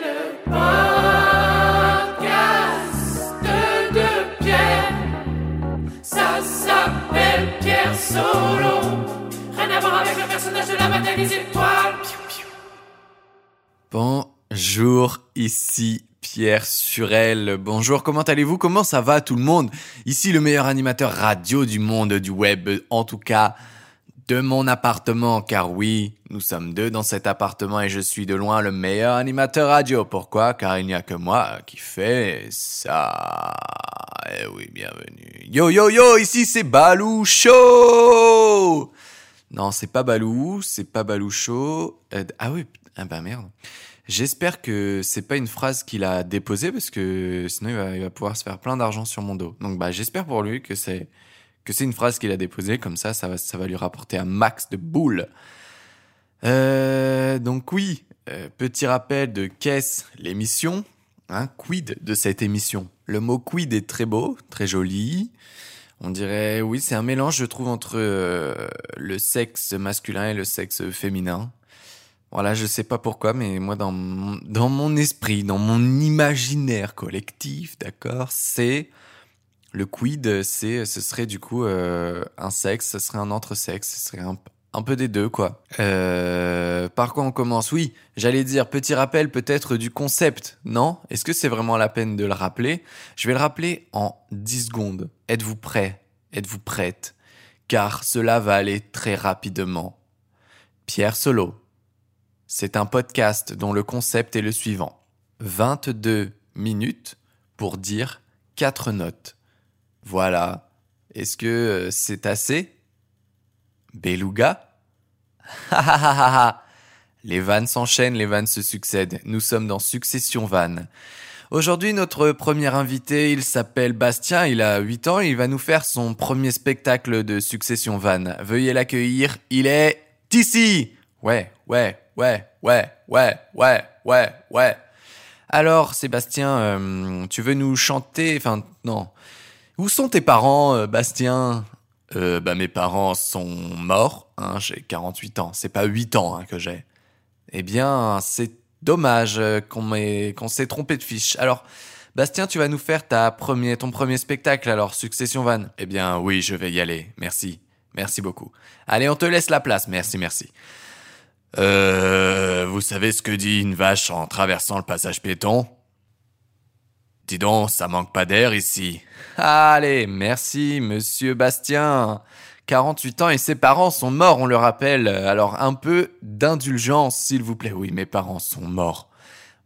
le podcast de Pierre. Ça s'appelle Pierre Solo. Rien à voir avec le personnage de la bataille des étoiles. Bonjour, ici Pierre Surel. Bonjour, comment allez-vous? Comment ça va tout le monde? Ici le meilleur animateur radio du monde du web, en tout cas de mon appartement, car oui, nous sommes deux dans cet appartement et je suis de loin le meilleur animateur radio. Pourquoi? Car il n'y a que moi qui fait ça. Eh oui, bienvenue. Yo yo yo, ici c'est Balou Show Non, c'est pas Balou, c'est pas Balou Show. Euh, ah oui, ah bah merde. J'espère que c'est pas une phrase qu'il a déposée parce que sinon il va, il va pouvoir se faire plein d'argent sur mon dos. Donc bah j'espère pour lui que c'est que c'est une phrase qu'il a déposée comme ça, ça va, ça va lui rapporter un max de boules. Euh, donc oui, euh, petit rappel de qu'est-ce l'émission, hein, quid de cette émission? Le mot quid est très beau, très joli. On dirait, oui, c'est un mélange, je trouve, entre euh, le sexe masculin et le sexe féminin. Voilà, je sais pas pourquoi, mais moi, dans dans mon esprit, dans mon imaginaire collectif, d'accord, c'est le quid, c'est, ce serait du coup euh, un sexe, ce serait un entre-sexe, ce serait un, un peu des deux, quoi. Euh, par quoi on commence? Oui, j'allais dire, petit rappel peut-être du concept, non? Est-ce que c'est vraiment la peine de le rappeler? Je vais le rappeler en 10 secondes. Êtes-vous prêt? Êtes-vous prête? Car cela va aller très rapidement. Pierre Solo. C'est un podcast dont le concept est le suivant. 22 minutes pour dire 4 notes. Voilà. Est-ce que euh, c'est assez? Beluga? Les vannes s'enchaînent, les vannes se succèdent. Nous sommes dans Succession Vannes. Aujourd'hui, notre premier invité, il s'appelle Bastien, il a 8 ans, il va nous faire son premier spectacle de Succession Vannes. Veuillez l'accueillir, il est ici Ouais, ouais, ouais, ouais, ouais, ouais, ouais, ouais. Alors, Sébastien, euh, tu veux nous chanter Enfin, non. Où sont tes parents, euh, Bastien? Euh, Bah, mes parents sont morts. Hein, j'ai 48 ans. C'est pas 8 ans hein, que j'ai. Eh bien, c'est dommage euh, qu'on m'ait- qu'on s'est trompé de fiche. Alors, Bastien, tu vas nous faire ta premier, ton premier spectacle, alors, Succession Van. Eh bien, oui, je vais y aller. Merci. Merci beaucoup. Allez, on te laisse la place. Merci, merci. Euh, vous savez ce que dit une vache en traversant le passage piéton? Dis donc, ça manque pas d'air ici. Allez, merci, monsieur Bastien. 48 ans et ses parents sont morts, on le rappelle. Alors un peu d'indulgence, s'il vous plaît. Oui, mes parents sont morts.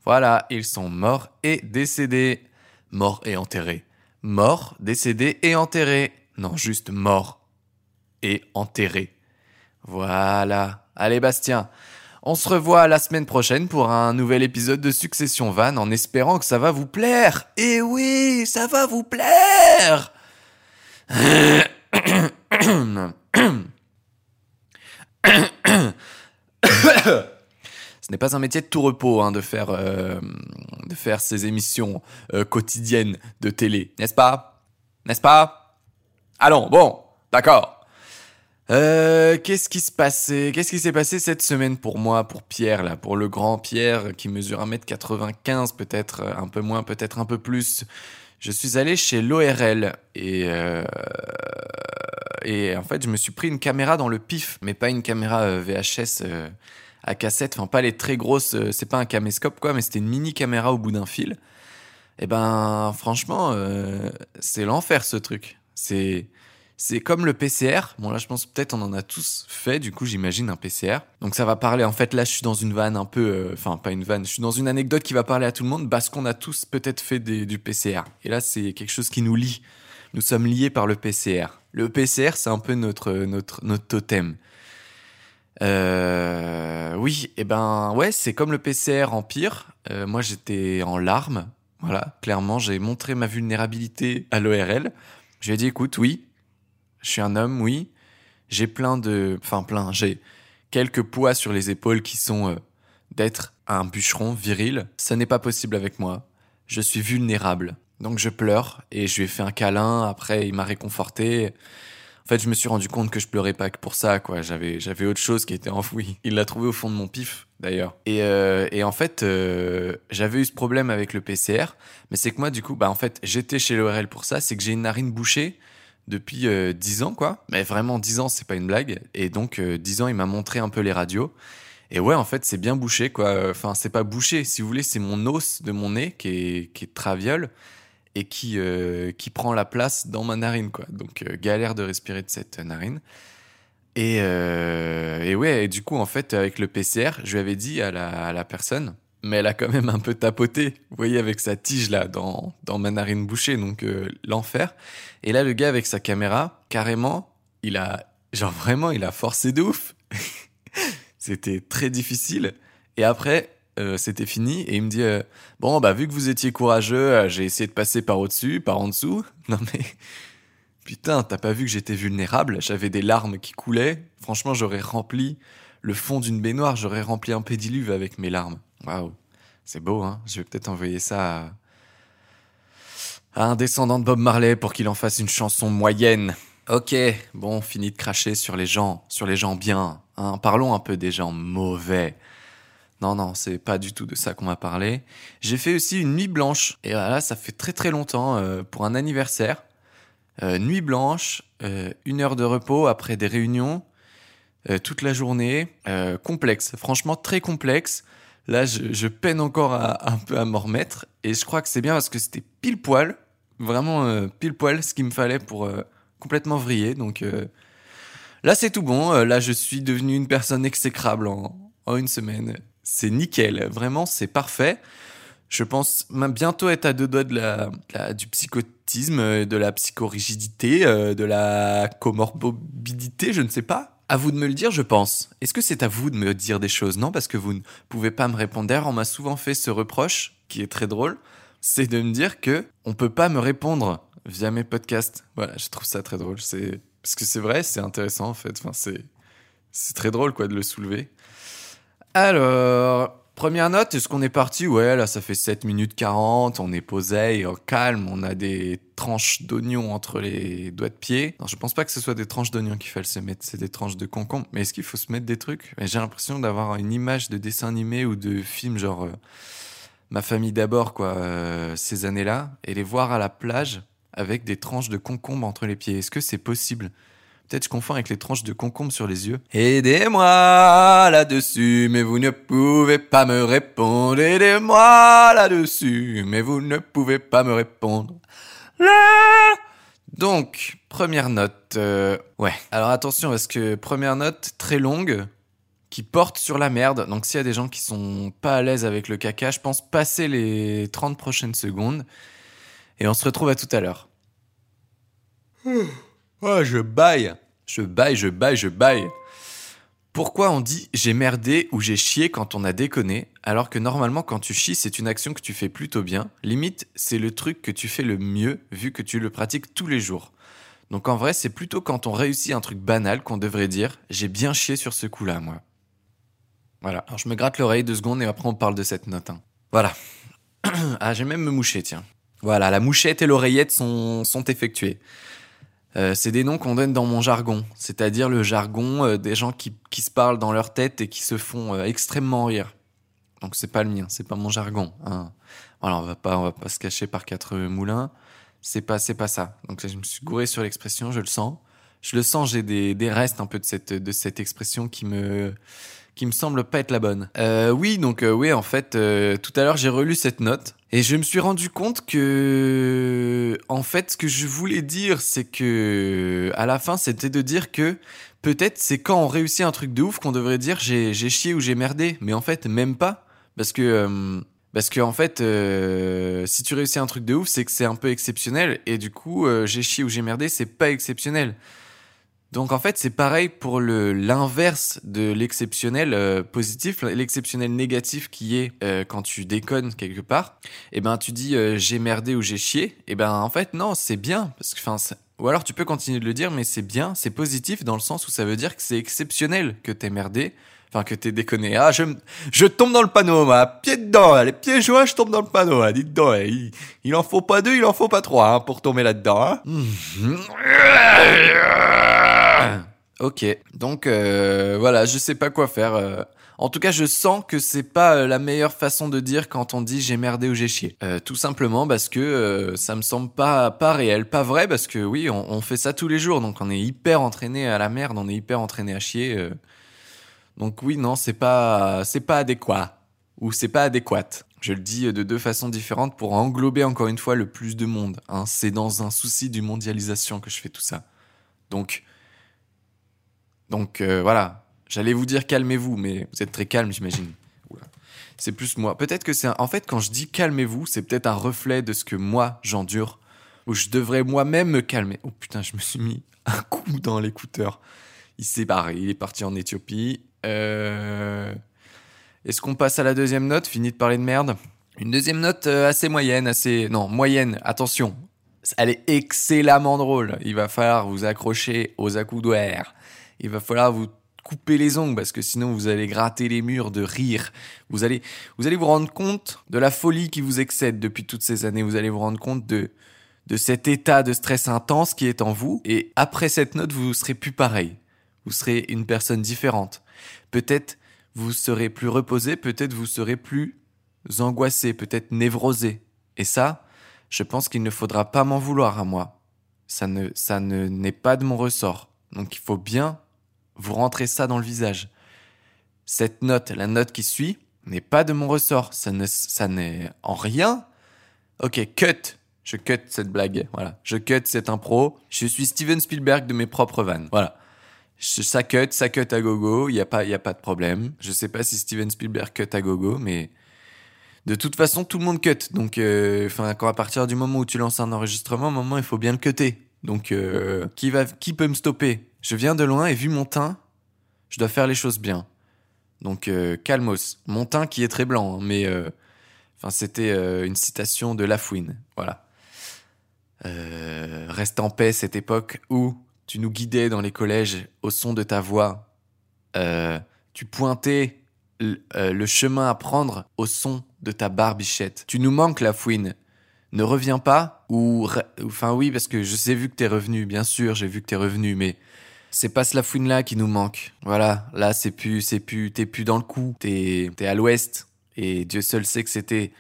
Voilà, ils sont morts et décédés. Morts et enterrés. Morts, décédés et enterrés. Non, juste morts et enterrés. Voilà. Allez, Bastien. On se revoit la semaine prochaine pour un nouvel épisode de Succession Van en espérant que ça va vous plaire. Et oui, ça va vous plaire. Ce n'est pas un métier de tout repos hein, de, faire, euh, de faire ces émissions euh, quotidiennes de télé, n'est-ce pas? N'est-ce pas? Allons, bon, d'accord. Euh, qu'est-ce qui se passait? Qu'est-ce qui s'est passé cette semaine pour moi, pour Pierre, là, pour le grand Pierre qui mesure 1m95, peut-être euh, un peu moins, peut-être un peu plus Je suis allé chez l'ORL et, euh, et en fait, je me suis pris une caméra dans le pif, mais pas une caméra VHS à cassette, enfin pas les très grosses, c'est pas un caméscope quoi, mais c'était une mini caméra au bout d'un fil. Et ben, franchement, c'est l'enfer ce truc. C'est c'est comme le PCR. Bon, là, je pense peut-être on en a tous fait, du coup, j'imagine un PCR. Donc, ça va parler. En fait, là, je suis dans une vanne un peu. euh, Enfin, pas une vanne. Je suis dans une anecdote qui va parler à tout le monde parce qu'on a tous peut-être fait du PCR. Et là, c'est quelque chose qui nous lie. Nous sommes liés par le PCR. Le PCR, c'est un peu notre, notre, notre totem. Euh, oui, et ben, ouais, c'est comme le PCR en pire. Euh, moi, j'étais en larmes. Voilà, clairement, j'ai montré ma vulnérabilité à l'ORL. Je lui ai dit, écoute, oui, je suis un homme, oui. J'ai plein de... Enfin, plein, j'ai quelques poids sur les épaules qui sont euh, d'être un bûcheron viril. Ça n'est pas possible avec moi. Je suis vulnérable. Donc je pleure et je lui ai fait un câlin. Après, il m'a réconforté. En fait, je me suis rendu compte que je pleurais pas que pour ça, quoi. J'avais, j'avais autre chose qui était enfoui. Il l'a trouvé au fond de mon pif, d'ailleurs. Et, euh, en fait, euh, j'avais eu ce problème avec le PCR, mais c'est que moi, du coup, bah en fait, j'étais chez l'ORL pour ça. C'est que j'ai une narine bouchée depuis euh, 10 ans, quoi. Mais vraiment 10 ans, c'est pas une blague. Et donc, euh, 10 ans, il m'a montré un peu les radios. Et ouais, en fait, c'est bien bouché, quoi. Enfin, c'est pas bouché, si vous voulez, c'est mon os de mon nez qui est, qui est traviole et qui, euh, qui prend la place dans ma narine, quoi. Donc, euh, galère de respirer de cette narine. Et, euh, et ouais, et du coup, en fait, avec le PCR, je lui avais dit à la, à la personne, mais elle a quand même un peu tapoté, vous voyez, avec sa tige là, dans, dans ma narine bouchée, donc euh, l'enfer. Et là, le gars, avec sa caméra, carrément, il a, genre vraiment, il a forcé de ouf. C'était très difficile. Et après, euh, c'était fini, et il me dit, euh, bon, bah, vu que vous étiez courageux, j'ai essayé de passer par au-dessus, par en dessous. Non mais, putain, t'as pas vu que j'étais vulnérable? J'avais des larmes qui coulaient. Franchement, j'aurais rempli le fond d'une baignoire, j'aurais rempli un pédiluve avec mes larmes. Waouh, c'est beau, hein Je vais peut-être envoyer ça à... un descendant de Bob Marley pour qu'il en fasse une chanson moyenne. Ok, bon, fini de cracher sur les gens, sur les gens bien. Hein. Parlons un peu des gens mauvais. Non, non, c'est pas du tout de ça qu'on m'a parlé. J'ai fait aussi une nuit blanche. Et voilà, ça fait très très longtemps euh, pour un anniversaire. Euh, nuit blanche, euh, une heure de repos après des réunions, euh, toute la journée. Euh, complexe, franchement très complexe. Là, je, peine encore à, un peu à m'en remettre. Et je crois que c'est bien parce que c'était pile poil, vraiment euh, pile poil ce qu'il me fallait pour complètement vriller. Donc là, c'est tout bon. Là, je suis devenu une personne exécrable en, en une semaine. C'est nickel, vraiment, c'est parfait. Je pense même bientôt être à deux doigts de la, du psychotisme, de la psychorigidité, de la comorbidité, je ne sais pas. À vous de me le dire, je pense. Est-ce que c'est à vous de me dire des choses? Non, parce que vous ne pouvez pas me répondre. D'ailleurs, on m'a souvent fait ce reproche, qui est très drôle, c'est de me dire que on peut pas me répondre via mes podcasts. Voilà, je trouve ça très drôle. C'est parce que c'est vrai, c'est intéressant en fait. Enfin, c'est c'est très drôle quoi de le soulever. Alors, première note, est-ce qu'on est parti? Ouais, là, ça fait 7 minutes 40, on est posé, calme, on a des tranches d'oignons entre les doigts de pied. Non, je pense pas que ce soit des tranches d'oignons qu'il fallait se mettre, c'est des tranches de concombre. Mais est-ce qu'il faut se mettre des trucs? J'ai l'impression d'avoir une image de dessin animé ou de film genre euh, Ma famille d'abord, quoi, euh, ces années-là, et les voir à la plage avec des tranches de concombre entre les pieds. Est-ce que c'est possible? Peut-être je confonds avec les tranches de concombre sur les yeux. Aidez-moi là-dessus, mais vous ne pouvez pas me répondre. Aidez-moi là-dessus, mais vous ne pouvez pas me répondre. Là Donc, première note. euh, ouais. Alors attention, parce que première note très longue qui porte sur la merde. Donc s'il y a des gens qui sont pas à l'aise avec le caca, je pense passer les 30 prochaines secondes. Et on se retrouve à tout à l'heure. Oh, je baille. Je baille, je baille, je baille. Pourquoi on dit j'ai merdé ou j'ai chié quand on a déconné, alors que normalement quand tu chies c'est une action que tu fais plutôt bien, limite c'est le truc que tu fais le mieux vu que tu le pratiques tous les jours. Donc en vrai c'est plutôt quand on réussit un truc banal qu'on devrait dire j'ai bien chié sur ce coup-là moi. Voilà, alors je me gratte l'oreille deux secondes et après on parle de cette note. hein. Voilà. ah j'ai même me moucher tiens. Voilà, la mouchette et l'oreillette sont, sont effectuées. Euh, c'est des noms qu'on donne dans mon jargon, c'est-à-dire le jargon euh, des gens qui, qui se parlent dans leur tête et qui se font euh, extrêmement rire. Donc c'est pas le mien, c'est pas mon jargon. hein. Voilà, on va pas, on va pas se cacher par quatre moulins. C'est pas, c'est pas ça. Donc je me suis gouré sur l'expression, je le sens. Je le sens, j'ai des, des restes un peu de cette, de cette expression qui me, qui me semble pas être la bonne. Euh, oui, donc euh, oui, en fait, tout à l'heure j'ai relu cette note et je me suis rendu compte que, en fait, ce que je voulais dire, c'est que, à la fin, c'était de dire que peut-être c'est quand on réussit un truc de ouf qu'on devrait dire j'ai chié ou j'ai merdé, mais en fait même pas, parce que euh, parce que en fait, euh, si tu réussis un truc de ouf, c'est que c'est un peu exceptionnel, et du coup, euh, j'ai chié ou j'ai merdé, c'est pas exceptionnel. Donc en fait, c'est pareil pour le l'inverse de l'exceptionnel euh, positif, l'exceptionnel négatif qui est euh, quand tu déconnes quelque part. Et ben tu dis euh, j'ai merdé ou j'ai chié. Et ben en fait non, c'est bien parce que enfin ou alors tu peux continuer de le dire, mais c'est bien, c'est positif dans le sens où ça veut dire que c'est exceptionnel que t'aies merdé, Enfin, que t'es déconné. Ah, je, je tombe dans le panneau, moi. Pied dedans, les pieds joints, je tombe dans le panneau. Hein. Dites donc, hein. il, il en faut pas deux, il en faut pas trois hein, pour tomber là-dedans. Hein. Ok, donc euh, voilà, je sais pas quoi faire. euh. En tout cas, je sens que c'est pas euh, la meilleure façon de dire quand on dit j'ai merdé ou j'ai chié. Tout simplement parce que euh, ça me semble pas pas réel, pas vrai, parce que oui, on, fait ça tous les jours, donc on est hyper entraîné à la merde, on est hyper entraîné à chier. Donc oui, non, c'est pas c'est pas adéquat ou c'est pas adéquate. Je le dis de deux façons différentes pour englober encore une fois le plus de monde. hein. C'est dans un souci du mondialisation que je fais tout ça. Donc donc euh, voilà, j'allais vous dire calmez-vous, mais vous êtes très calme, j'imagine. C'est plus moi. Peut-être que c'est en fait quand je dis calmez-vous, c'est peut-être un reflet de ce que moi j'endure, où je devrais moi-même me calmer. Oh putain, je me suis mis un coup dans l'écouteur. Il s'est barré, il est parti en Éthiopie. Euh... Est-ce qu'on passe à la deuxième note? Fini de parler de merde. Une deuxième note euh, assez moyenne, assez non moyenne. Attention, elle est excellemment drôle. Il va falloir vous accrocher aux accoudoirs. Il va falloir vous couper les ongles parce que sinon vous allez gratter les murs de rire. Vous allez, vous allez vous rendre compte de la folie qui vous excède depuis toutes ces années. Vous allez vous rendre compte de, de cet état de stress intense qui est en vous. Et après cette note, vous serez plus pareil. Vous serez une personne différente. Peut-être vous serez plus reposé, peut-être vous serez plus angoissé, peut-être névrosé. Et ça, je pense qu'il ne faudra pas m'en vouloir à moi. Ça ne, ça ne n'est pas de mon ressort. Donc il faut bien vous rentrer ça dans le visage. Cette note, la note qui suit, n'est pas de mon ressort. Ça ne, n'est en rien. Ok, cut. Je cut cette blague. Voilà. Je cut cette impro. Je suis Steven Spielberg de mes propres vannes. Voilà. Ça cut, ça cut à gogo. Il y a pas, a pas de problème. Je sais pas si Steven Spielberg cut à gogo, mais de toute façon, tout le monde cut. Donc, euh, enfin, à partir du moment où tu lances un enregistrement, à un moment, il faut bien le cutter. Donc, euh, qui va, qui peut me stopper? Je viens de loin et vu mon teint, je dois faire les choses bien. Donc, euh, calmos. Mon teint qui est très blanc, hein, mais, euh, enfin, c'était euh, une citation de Lafouine. Voilà. Reste en paix cette époque où tu nous guidais dans les collèges au son de ta voix. Tu pointais le chemin à prendre au son de ta barbichette. Tu nous manques, la fouine. Ne reviens pas ou enfin oui parce que je sais vu que t'es revenu, bien sûr j'ai vu que t'es revenu, mais c'est pas ce la fouine là qui nous manque. Voilà, là c'est plus c'est plus t'es plus dans le coup, t'es à l'ouest et Dieu seul sait que c'était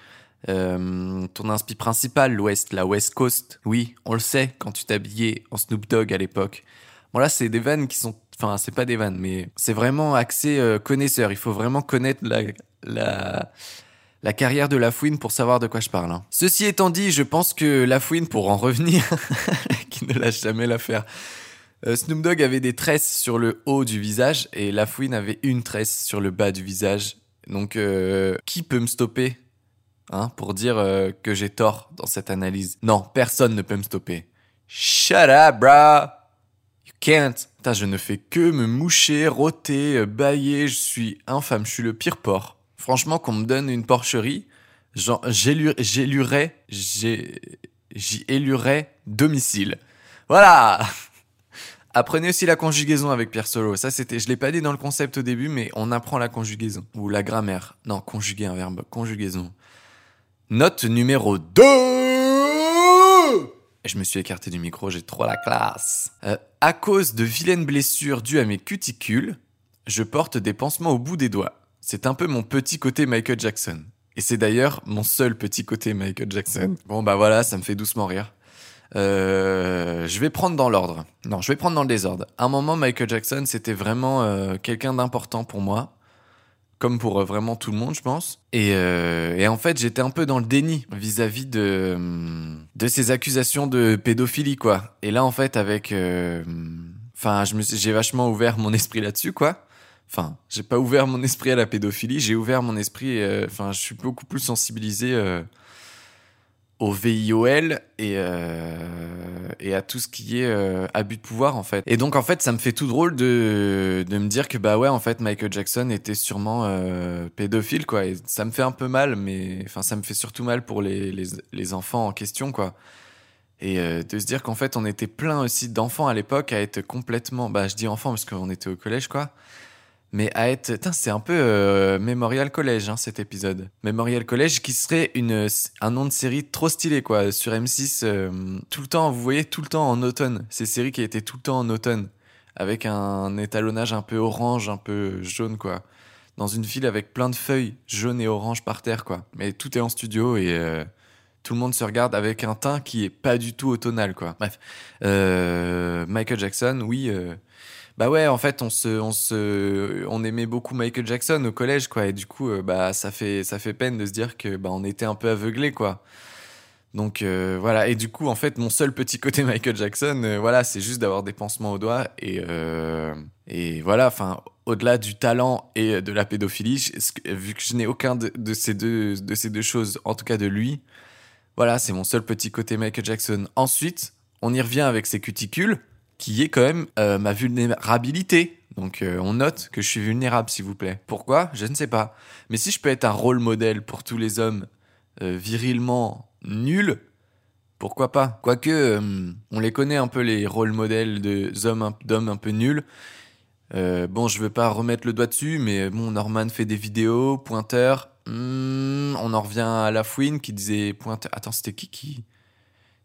euh, ton inspi principal, l'ouest, la West Coast. Oui, on le sait quand tu t'habillais en Snoop Dogg à l'époque. Bon là c'est des vannes qui sont enfin c'est pas des vannes mais c'est vraiment axé euh, connaisseur il faut vraiment connaître la, la la carrière de Lafouine pour savoir de quoi je parle hein. ceci étant dit je pense que Lafouine pour en revenir qui ne lâche jamais l'affaire euh, Snoop Dogg avait des tresses sur le haut du visage et Lafouine avait une tresse sur le bas du visage donc euh, qui peut me stopper hein, pour dire euh, que j'ai tort dans cette analyse? Non personne ne peut me stopper shut up bro You can't. Putain, je ne fais que me moucher, rôter, euh, bailler. Je suis infâme. Je suis le pire porc. Franchement, qu'on me donne une porcherie, j'élurais, j'y élurais domicile. Voilà. Apprenez aussi la conjugaison avec Pierre Solo. Ça, c'était, je l'ai pas dit dans le concept au début, mais on apprend la conjugaison ou la grammaire. Non, conjuguer un verbe. Conjugaison. Note numéro 2 Je me suis écarté du micro, j'ai trop la classe. Euh, à cause de vilaines blessures dues à mes cuticules, je porte des pansements au bout des doigts. C'est un peu mon petit côté Michael Jackson. Et c'est d'ailleurs mon seul petit côté Michael Jackson. Bon bah voilà, ça me fait doucement rire. Euh, je vais prendre dans l'ordre. Non, je vais prendre dans le désordre. À un moment, Michael Jackson, c'était vraiment euh, quelqu'un d'important pour moi comme pour euh, vraiment tout le monde, je pense. Et, et en fait, j'étais un peu dans le déni vis-à-vis de hum, de ces accusations de pédophilie, quoi. Et là, en fait, avec, enfin, j'ai vachement ouvert mon esprit là-dessus, quoi. Enfin, j'ai pas ouvert mon esprit à la pédophilie, j'ai ouvert mon esprit. Enfin, je suis beaucoup plus sensibilisé au VIOL et, euh, et à tout ce qui est euh, abus de pouvoir en fait. Et donc en fait ça me fait tout drôle de, de me dire que bah ouais en fait Michael Jackson était sûrement euh, pédophile quoi. Ça me fait un peu mal mais enfin ça me fait surtout mal pour les, les, les enfants en question quoi. Et de se dire qu'en fait on était plein aussi d'enfants à l'époque à être complètement, bah je dis enfants parce qu'on était au collège quoi, mais à être. C'est un peu euh, Memorial College, hein, cet épisode. Memorial College qui serait une, un nom de série trop stylé, quoi. Sur M6, euh, tout le temps, vous voyez, tout le temps en automne. Ces séries qui étaient tout le temps en automne. Avec un étalonnage un peu orange, un peu jaune, quoi. Dans une ville avec plein de feuilles jaunes et oranges par terre, quoi. Mais tout est en studio et. euh, tout le monde se regarde avec un teint qui est pas du tout automnal, quoi. Bref, Euh, Michael Jackson, oui, euh, bah ouais, en fait, on se, on se, on aimait beaucoup Michael Jackson au collège, quoi, et du coup, euh, bah ça fait, ça fait peine de se dire que bah on était un peu aveuglé, quoi. Donc euh, voilà, et du coup, en fait, mon seul petit côté Michael Jackson, euh, voilà, c'est juste d'avoir des pansements aux doigts et et voilà, enfin, au-delà du talent et de la pédophilie, vu que je n'ai aucun de ces deux, de ces deux choses, en tout cas de lui, voilà, c'est mon seul petit côté Michael Jackson. Ensuite, on y revient avec ses cuticules, qui est quand même euh, ma vulnérabilité. Donc euh, on note que je suis vulnérable, s'il vous plaît. Pourquoi? Je ne sais pas. Mais si je peux être un rôle modèle pour tous les hommes euh, virilement nuls, pourquoi pas? Quoique, euh, on les connaît un peu les rôles modèles d'hommes un, peu nuls. Bon, je veux pas remettre le doigt dessus, mais bon, Norman fait des vidéos, pointeur. Hmm, on en revient à Lafouine qui disait pointeur. Attends, c'était qui qui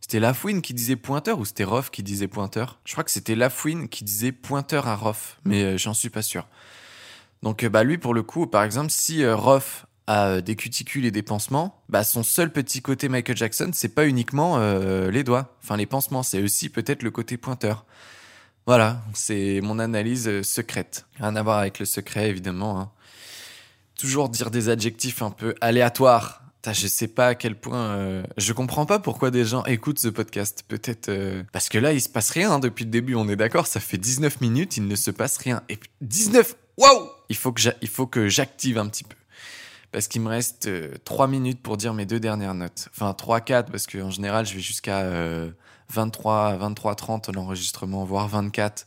C'était Lafouine qui disait pointeur ou c'était Roff qui disait pointeur? Je crois que c'était Lafouine qui disait pointeur à Roff, mais euh, j'en suis pas sûr. Donc, euh, bah lui, pour le coup, par exemple, si euh, Roff a des cuticules et des pansements, bah son seul petit côté Michael Jackson, c'est pas uniquement les doigts, enfin les pansements, c'est aussi peut-être le côté pointeur. Voilà, c'est mon analyse secrète. Rien à voir avec le secret, évidemment. hein. Toujours dire des adjectifs un peu aléatoires. Je sais pas à quel point. euh, Je comprends pas pourquoi des gens écoutent ce podcast. Peut-être. euh, Parce que là, il se passe rien hein, depuis le début, on est d'accord. Ça fait 19 minutes, il ne se passe rien. Et puis, 19 Waouh Il faut que j'active un petit peu. Parce qu'il me reste 3 minutes pour dire mes deux dernières notes. Enfin, 3, 4, parce qu'en général, je vais jusqu'à euh, 23, 23, 30 l'enregistrement, voire 24.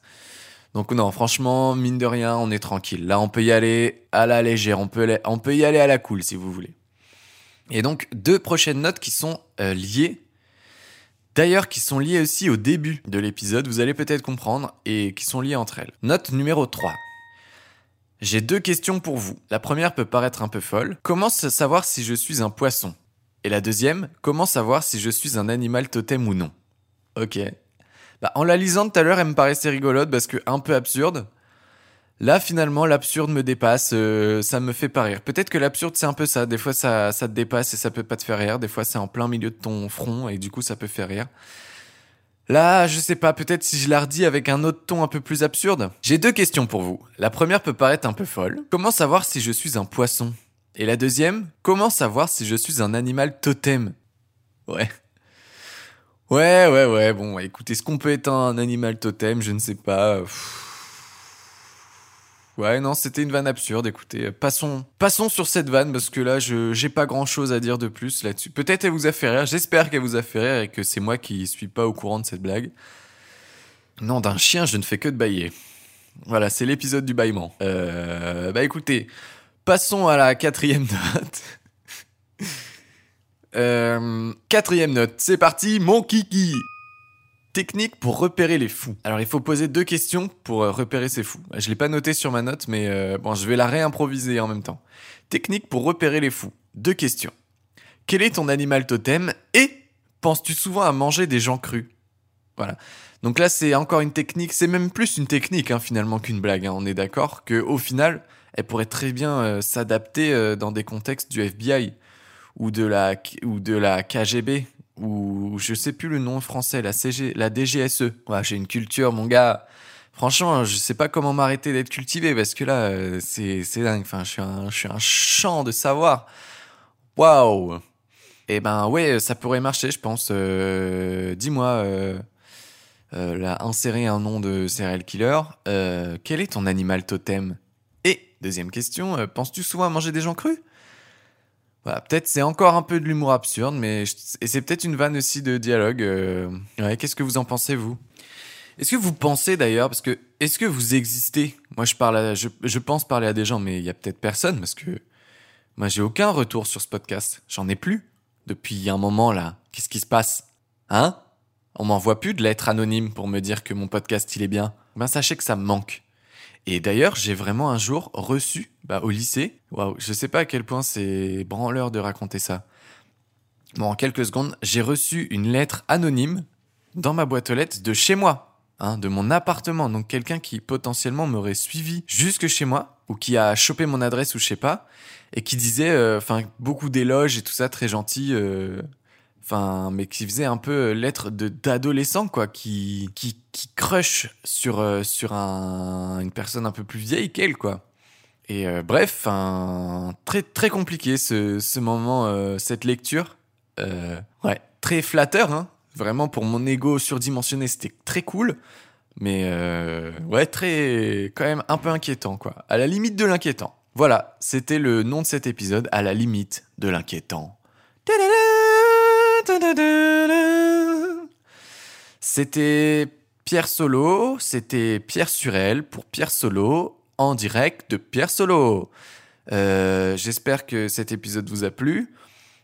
Donc non, franchement, mine de rien, on est tranquille. Là, on peut y aller à la légère, on peut y aller à la cool si vous voulez. Et donc, deux prochaines notes qui sont euh, liées. D'ailleurs, qui sont liées aussi au début de l'épisode, vous allez peut-être comprendre, et qui sont liées entre elles. Note numéro 3. J'ai deux questions pour vous. La première peut paraître un peu folle. Comment sa- savoir si je suis un poisson? Et la deuxième, comment savoir si je suis un animal totem ou non? Ok. Bah, en la lisant tout à l'heure, elle me paraissait rigolote parce que un peu absurde. Là, finalement, l'absurde me dépasse, euh, ça me fait pas rire. Peut-être que l'absurde, c'est un peu ça. Des fois, ça, ça te dépasse et ça peut pas te faire rire. Des fois, c'est en plein milieu de ton front et du coup, ça peut faire rire. Là, je sais pas, peut-être si je la redis avec un autre ton un peu plus absurde. J'ai deux questions pour vous. La première peut paraître un peu folle. Comment savoir si je suis un poisson? Et la deuxième, comment savoir si je suis un animal totem? Ouais. Ouais, ouais, ouais, bon, écoutez, est-ce qu'on peut être un animal totem? Je ne sais pas. Pff. Ouais, non, c'était une vanne absurde, écoutez. Passons, passons sur cette vanne, parce que là, je j'ai pas grand-chose à dire de plus là-dessus. Peut-être elle vous a fait rire, j'espère qu'elle vous a fait rire et que c'est moi qui suis pas au courant de cette blague. Non, d'un chien, je ne fais que de bailler. Voilà, c'est l'épisode du bâillement. Euh, bah écoutez, passons à la quatrième note. Euh, quatrième note, c'est parti, mon kiki Technique pour repérer les fous. Alors il faut poser deux questions pour euh, repérer ces fous. Je l'ai pas noté sur ma note, mais euh, bon, je vais la réimproviser en même temps. Technique pour repérer les fous. Deux questions. Quel est ton animal totem Et penses-tu souvent à manger des gens crus? Voilà. Donc là, c'est encore une technique. C'est même plus une technique hein, finalement qu'une blague. hein. On est d'accord que au final, elle pourrait très bien euh, s'adapter dans des contextes du FBI ou de la ou de la KGB ou je sais plus le nom français, la DGSE. J'ai une culture, mon gars. Franchement, je sais pas comment m'arrêter d'être cultivé parce que là, euh, c'est dingue. Je suis un je suis un champ de savoir. Waouh. Eh ben ouais, ça pourrait marcher, je pense. Euh, Dis-moi, euh, insérer un nom de serial killer. Quel est ton animal totem? Et deuxième question, penses-tu souvent à manger des gens crus? Peut-être c'est encore un peu de l'humour absurde, mais et c'est peut-être une vanne aussi de dialogue. euh, qu'est-ce que vous en pensez vous? Est-ce que vous pensez d'ailleurs, parce que est-ce que vous existez? Moi, je parle, à- je, je pense parler à des gens, mais il y a peut-être personne parce que moi, j'ai aucun retour sur ce podcast. J'en ai plus depuis un moment là. Qu'est-ce qui se passe? Hein? On m'envoie plus de lettres anonymes pour me dire que mon podcast il est bien. Ben sachez que ça me manque. Et d'ailleurs, j'ai vraiment un jour reçu, bah, au lycée, waouh, je sais pas à quel point c'est branleur de raconter ça. Bon, en quelques secondes, j'ai reçu une lettre anonyme dans ma boîte aux lettres de chez moi, hein, de mon appartement. Donc quelqu'un qui potentiellement m'aurait suivi jusque chez moi, ou qui a chopé mon adresse ou je sais pas, et qui disait, euh, enfin, beaucoup d'éloges et tout ça, très gentil. euh, Enfin, mais qui faisait un peu euh, lettre de d'adolescent, quoi, qui, qui, qui crush sur, euh, sur un, une personne un peu plus vieille qu'elle, quoi. Et euh, bref, un, très, très compliqué ce, ce moment, cette lecture. Ouais, très flatteur, hein. Vraiment, pour mon ego surdimensionné, c'était très cool. Mais ouais, très, quand même un peu inquiétant, quoi. À la limite de l'inquiétant. Voilà, c'était le nom de cet épisode, à la limite de l'inquiétant. C'était Pierre Solo, c'était Pierre Surel pour Pierre Solo en direct de Pierre Solo. Euh, J'espère que cet épisode vous a plu.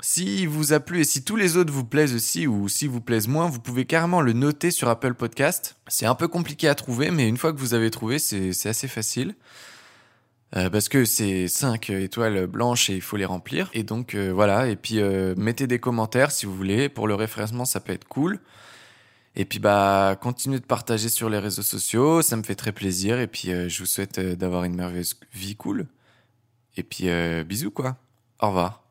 Si vous a plu et si tous les autres vous plaisent aussi ou si vous plaisent moins, vous pouvez carrément le noter sur Apple Podcast. C'est un peu compliqué à trouver, mais une fois que vous avez trouvé, c'est c'est assez facile. Euh, parce que c'est 5 étoiles blanches et il faut les remplir. Et donc euh, voilà, et puis euh, mettez des commentaires si vous voulez. Pour le référencement, ça peut être cool. Et puis bah continuez de partager sur les réseaux sociaux, ça me fait très plaisir. Et puis euh, je vous souhaite euh, d'avoir une merveilleuse vie cool. Et puis bisous quoi. Au revoir.